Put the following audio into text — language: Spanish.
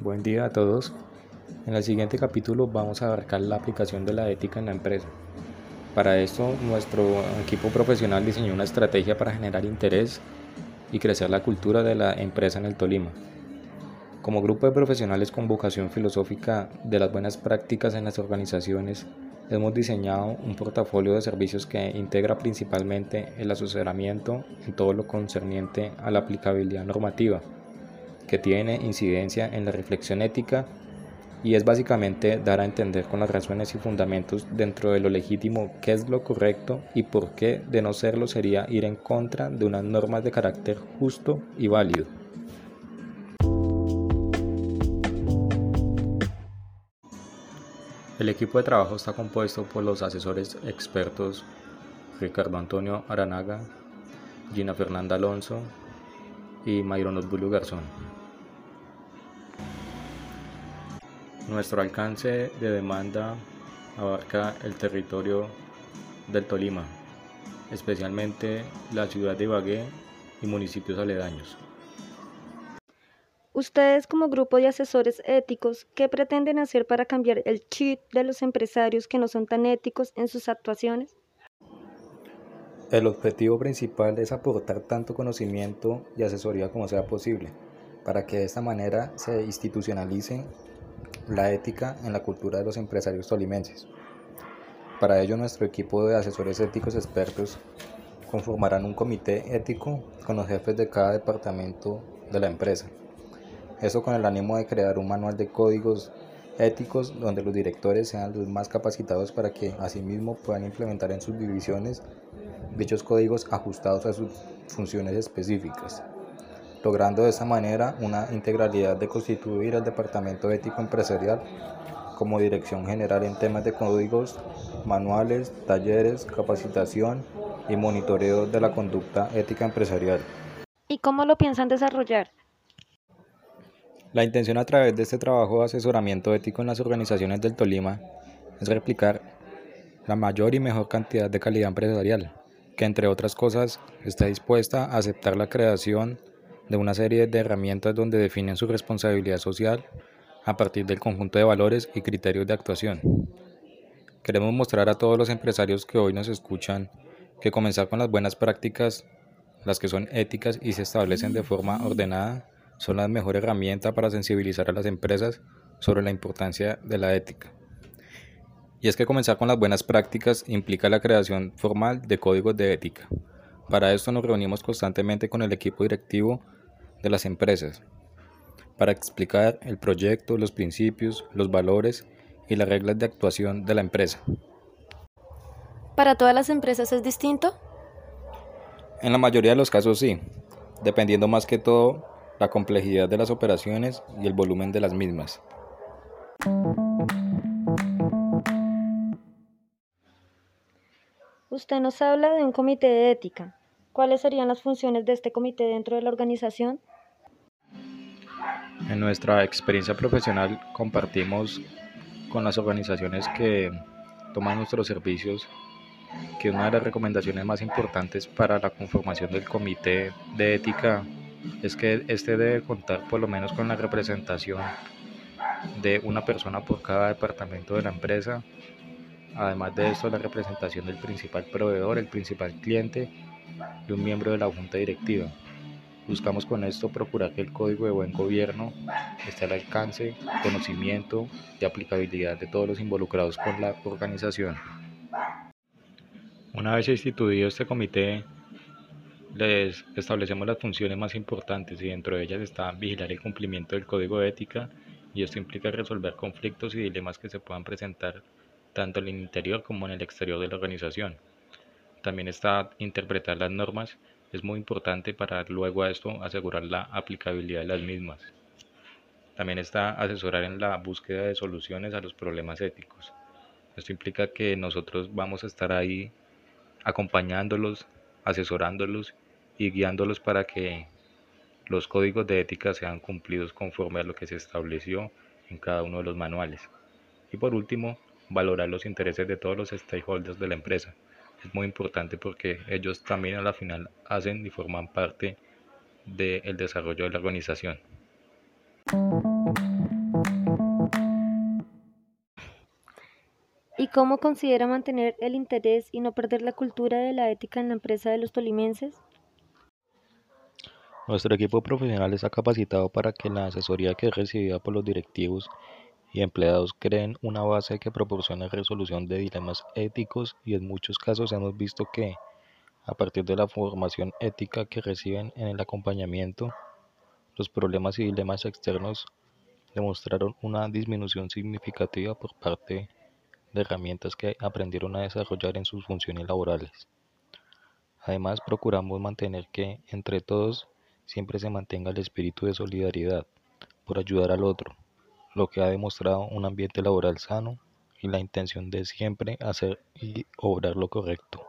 Buen día a todos. En el siguiente capítulo vamos a abarcar la aplicación de la ética en la empresa. Para esto, nuestro equipo profesional diseñó una estrategia para generar interés y crecer la cultura de la empresa en el Tolima. Como grupo de profesionales con vocación filosófica de las buenas prácticas en las organizaciones, hemos diseñado un portafolio de servicios que integra principalmente el asesoramiento en todo lo concerniente a la aplicabilidad normativa, que tiene incidencia en la reflexión ética y es básicamente dar a entender con las razones y fundamentos dentro de lo legítimo qué es lo correcto y por qué de no serlo sería ir en contra de unas normas de carácter justo y válido. El equipo de trabajo está compuesto por los asesores expertos Ricardo Antonio Aranaga, Gina Fernanda Alonso y Mayron Osbulio Garzón. Nuestro alcance de demanda abarca el territorio del Tolima, especialmente la ciudad de Ibagué y municipios aledaños. Ustedes como grupo de asesores éticos, ¿qué pretenden hacer para cambiar el chip de los empresarios que no son tan éticos en sus actuaciones? El objetivo principal es aportar tanto conocimiento y asesoría como sea posible, para que de esta manera se institucionalice la ética en la cultura de los empresarios tolimenses. Para ello, nuestro equipo de asesores éticos expertos conformarán un comité ético con los jefes de cada departamento de la empresa. Eso con el ánimo de crear un manual de códigos éticos donde los directores sean los más capacitados para que asimismo puedan implementar en sus divisiones dichos códigos ajustados a sus funciones específicas logrando de esa manera una integralidad de constituir el Departamento Ético Empresarial como dirección general en temas de códigos, manuales, talleres, capacitación y monitoreo de la conducta ética empresarial. ¿Y cómo lo piensan desarrollar? La intención a través de este trabajo de asesoramiento ético en las organizaciones del Tolima es replicar la mayor y mejor cantidad de calidad empresarial, que entre otras cosas está dispuesta a aceptar la creación de una serie de herramientas donde definen su responsabilidad social a partir del conjunto de valores y criterios de actuación. Queremos mostrar a todos los empresarios que hoy nos escuchan que comenzar con las buenas prácticas, las que son éticas y se establecen de forma ordenada, son la mejor herramienta para sensibilizar a las empresas sobre la importancia de la ética. Y es que comenzar con las buenas prácticas implica la creación formal de códigos de ética. Para esto nos reunimos constantemente con el equipo directivo de las empresas para explicar el proyecto, los principios, los valores y las reglas de actuación de la empresa. ¿Para todas las empresas es distinto? En la mayoría de los casos sí, dependiendo más que todo la complejidad de las operaciones y el volumen de las mismas. Usted nos habla de un comité de ética. ¿Cuáles serían las funciones de este comité dentro de la organización? En nuestra experiencia profesional compartimos con las organizaciones que toman nuestros servicios que una de las recomendaciones más importantes para la conformación del comité de ética es que este debe contar por lo menos con la representación de una persona por cada departamento de la empresa. Además de esto, la representación del principal proveedor, el principal cliente de un miembro de la junta directiva. Buscamos con esto procurar que el código de buen gobierno esté al alcance, conocimiento y aplicabilidad de todos los involucrados con la organización. Una vez instituido este comité, les establecemos las funciones más importantes y dentro de ellas está vigilar el cumplimiento del código de ética y esto implica resolver conflictos y dilemas que se puedan presentar tanto en el interior como en el exterior de la organización también está interpretar las normas, es muy importante para luego a esto asegurar la aplicabilidad de las mismas. También está asesorar en la búsqueda de soluciones a los problemas éticos. Esto implica que nosotros vamos a estar ahí acompañándolos, asesorándolos y guiándolos para que los códigos de ética sean cumplidos conforme a lo que se estableció en cada uno de los manuales. Y por último, valorar los intereses de todos los stakeholders de la empresa. Es muy importante porque ellos también a la final hacen y forman parte del de desarrollo de la organización. ¿Y cómo considera mantener el interés y no perder la cultura de la ética en la empresa de los tolimenses? Nuestro equipo profesional está capacitado para que la asesoría que es recibida por los directivos y empleados creen una base que proporcione resolución de dilemas éticos y en muchos casos hemos visto que, a partir de la formación ética que reciben en el acompañamiento, los problemas y dilemas externos demostraron una disminución significativa por parte de herramientas que aprendieron a desarrollar en sus funciones laborales. Además, procuramos mantener que, entre todos, siempre se mantenga el espíritu de solidaridad por ayudar al otro, lo que ha demostrado un ambiente laboral sano y la intención de siempre hacer y obrar lo correcto.